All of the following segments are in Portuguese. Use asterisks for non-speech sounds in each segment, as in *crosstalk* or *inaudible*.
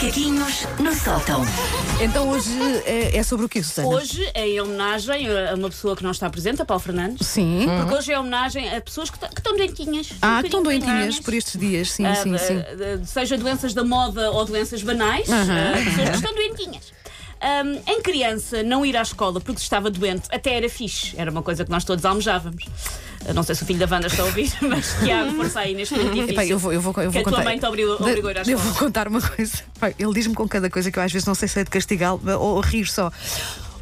Macaquinhos no sótão. Então hoje é, é sobre o que, Susana? Hoje é em homenagem a uma pessoa que não está presente, a Paulo Fernandes. Sim. Porque hoje é homenagem a pessoas que, t- que estão doentinhas. Ah, que estão doentinhas por estes dias, sim, Ah, sim, sim. seja doenças da moda ou doenças banais, ah, pessoas que estão doentinhas. Ahm, em criança, não ir à escola porque estava doente até era fixe, era uma coisa que nós todos almejávamos. Ah, Não sei se o filho da Wanda está a ouvir, *laughs* mas Tiago, *laughs* força aí neste momento difícil. Epá, eu vou, eu vou, eu que vou a tua contar. mãe te obrigou, obrigou a ir à Eu escola. vou contar uma coisa. Ele diz-me com cada coisa que eu às vezes não sei se é de castigá-lo ou rir só.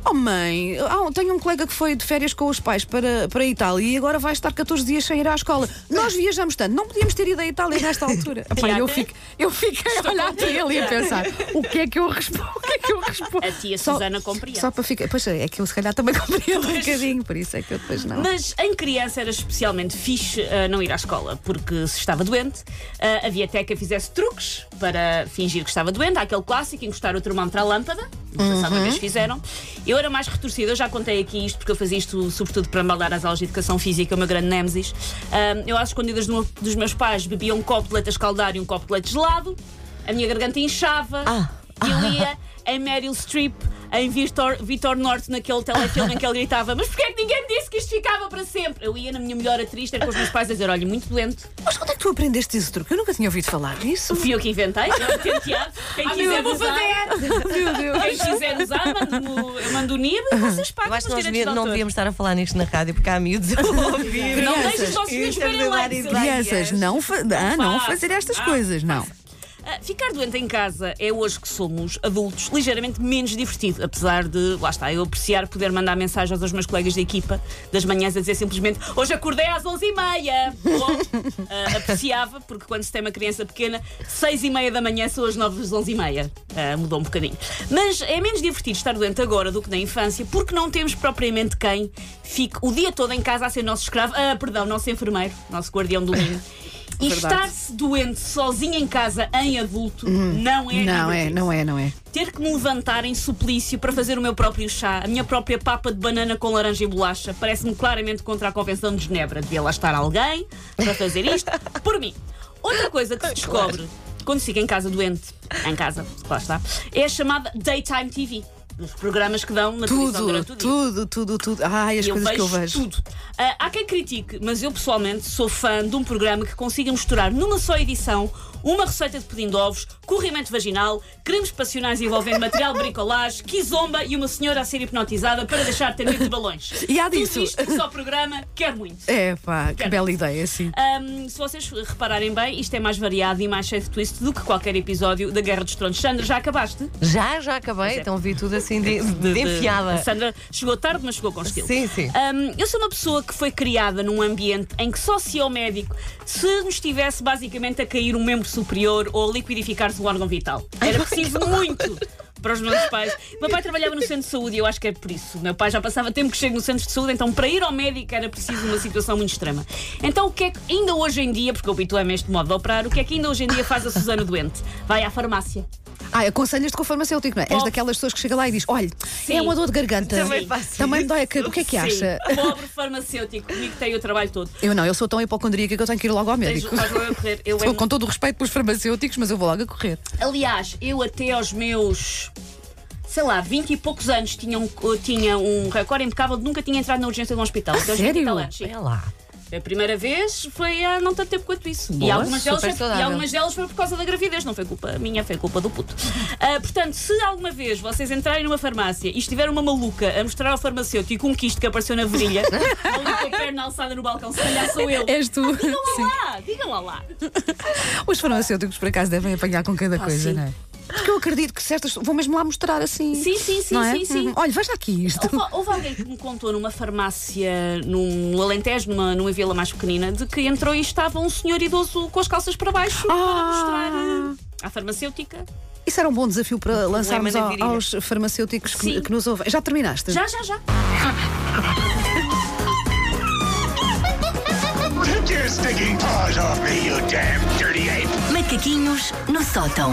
Oh mãe, ah, tenho um colega que foi de férias com os pais para, para a Itália e agora vai estar 14 dias sem ir à escola. Nós viajamos tanto, não podíamos ter ido à Itália nesta altura. *laughs* Epá, eu, fico, eu fiquei a olhar para ele e a pensar: o que é que eu respondo? O que é que eu respondo? A tia Só- Susana compreende. Só para ficar. Pois é, é que eu se calhar também *laughs* compreendo um bocadinho, por isso é que eu depois não. Mas em criança era especialmente fixe ah, não ir à escola, porque se estava doente, ah, havia até que fizesse truques para fingir que estava doente. Há aquele clássico, encostar o termómetro à lâmpada. Não se alguma vez fizeram. Eu era mais retorcida, eu já contei aqui isto, porque eu fazia isto sobretudo para maldar as aulas de educação física, o meu grande némesis. Ah, eu, às escondidas do dos meus pais, bebia um copo de leite a escaldar e um copo de leite gelado, a minha garganta inchava, e eu *laughs* ia em Meryl Streep, em Vitor, Vitor Norte, naquele telefilme em que ele gritava: Mas porquê é que ninguém me disse que isto ficava para sempre? Eu ia na minha melhor atriz ter com os meus pais a dizer: Olha, muito doente. Mas onde é que tu aprendeste esse truque? Eu nunca tinha ouvido falar nisso. Fui eu que inventei, eu tenteado. Quem quiser vou usar, Meu Deus. quem quiser usar, mando, eu mando o NIB, vocês pagam Eu acho que nós devia- de não devíamos estar a falar nisto na rádio porque há miúdos a *laughs* ouvir. Não deixes os vossos filhos é verem lá. isso. Crianças, não, fa ah, não faça. fazer estas Ah, coisas, não. Ah, Ficar doente em casa é hoje que somos adultos ligeiramente menos divertido, apesar de, lá está, eu apreciar poder mandar mensagens aos meus colegas de equipa das manhãs a dizer simplesmente hoje acordei às 11h30. Bom, ah, apreciava, porque quando se tem uma criança pequena, 6h30 da manhã são as 9 das 11h30. Ah, mudou um bocadinho. Mas é menos divertido estar doente agora do que na infância, porque não temos propriamente quem fique o dia todo em casa a ser nosso escravo, ah, perdão, nosso enfermeiro, nosso guardião do ninho. E estar-se doente sozinho em casa, em adulto, não é Não é, não é, não é. Ter que me levantar em suplício para fazer o meu próprio chá, a minha própria papa de banana com laranja e bolacha, parece-me claramente contra a Convenção de Genebra. Devia lá estar alguém para fazer isto por mim. Outra coisa que se descobre quando se fica em casa doente, em casa, lá está, é a chamada Daytime TV. Os programas que dão na televisão Tudo, durante o dia. tudo, tudo, tudo. Ai, as E eu coisas vejo, que eu vejo. tudo. Ah, há quem critique, mas eu pessoalmente sou fã de um programa que consiga misturar numa só edição uma receita de pudim de ovos, corrimento vaginal, crimes passionais envolvendo material de bricolagem, quizomba e uma senhora a ser hipnotizada para deixar de ter medo de balões. E há Tudo disso. isto num só programa, quero muito. É pá, que bela ideia, sim. Ahm, se vocês repararem bem, isto é mais variado e mais cheio de twist do que qualquer episódio da Guerra dos Tronos. Sandra, já acabaste? Já, já acabei, então vi tudo assim de, de, De- enfiada. Sandra chegou tarde, mas chegou com estilo. Sim, sim. Hum, eu sou uma pessoa que foi criada num ambiente em que só se é o médico se nos estivesse basicamente a cair um membro superior ou a liquidificar-se um órgão vital. Era preciso muito para os meus pais. O meu pai trabalhava no centro de saúde e eu acho que é por isso. O meu pai já passava tempo que chego no centro de saúde, então para ir ao médico era preciso uma situação muito extrema. Então o que é que ainda hoje em dia, porque eu habituei-me a este modo de operar, o que é que ainda hoje em dia faz a Susana doente? Vai à farmácia. Ah, aconselhas-te com o farmacêutico, não é? És daquelas pessoas que chega lá e diz: olha, é uma dor de garganta. Também faço Também me dói a. O que é que acha? *laughs* Pobre farmacêutico, comigo tem o trabalho todo. Eu não, eu sou tão hipocondríaca que eu tenho que ir logo ao Tens- médico. faz logo a correr. Eu *laughs* Estou é- com todo o respeito pelos farmacêuticos, mas eu vou logo a correr. Aliás, eu até aos meus. Sei lá, 20 e poucos anos tinha um, tinha um recorde impecável de nunca tinha entrado na urgência de um hospital. Até aos 20 e sério? tal anos, sim. Olha lá. A primeira vez foi há não tanto tempo quanto isso. e, Boa, algumas delas foi, e algumas delas foi por causa da gravidez, não foi culpa minha, foi culpa do puto. Ah, portanto, se alguma vez vocês entrarem numa farmácia e estiver uma maluca a mostrar ao farmacêutico um quisto que apareceu na virilha, *laughs* ali com a perna alçada no balcão, se calhar sou eu. És tu. Digam Sim. lá lá, digam lá lá. Os farmacêuticos, por acaso, devem apanhar com cada coisa, sim. não é? Acredito que certas. Vão mesmo lá mostrar assim. Sim, sim, sim, não é? sim, sim. Uhum. Olha, veja aqui isto. Houve, houve alguém que me contou numa farmácia num, no Alentejo, numa, numa vila mais pequenina, de que entrou e estava um senhor idoso com as calças para baixo para Ah. mostrar eh, à farmacêutica. Isso era um bom desafio para lançarmos na ao- aos farmacêuticos que, que nos ouvem. Já terminaste? Já, já, já. Macaquinhos no sótão.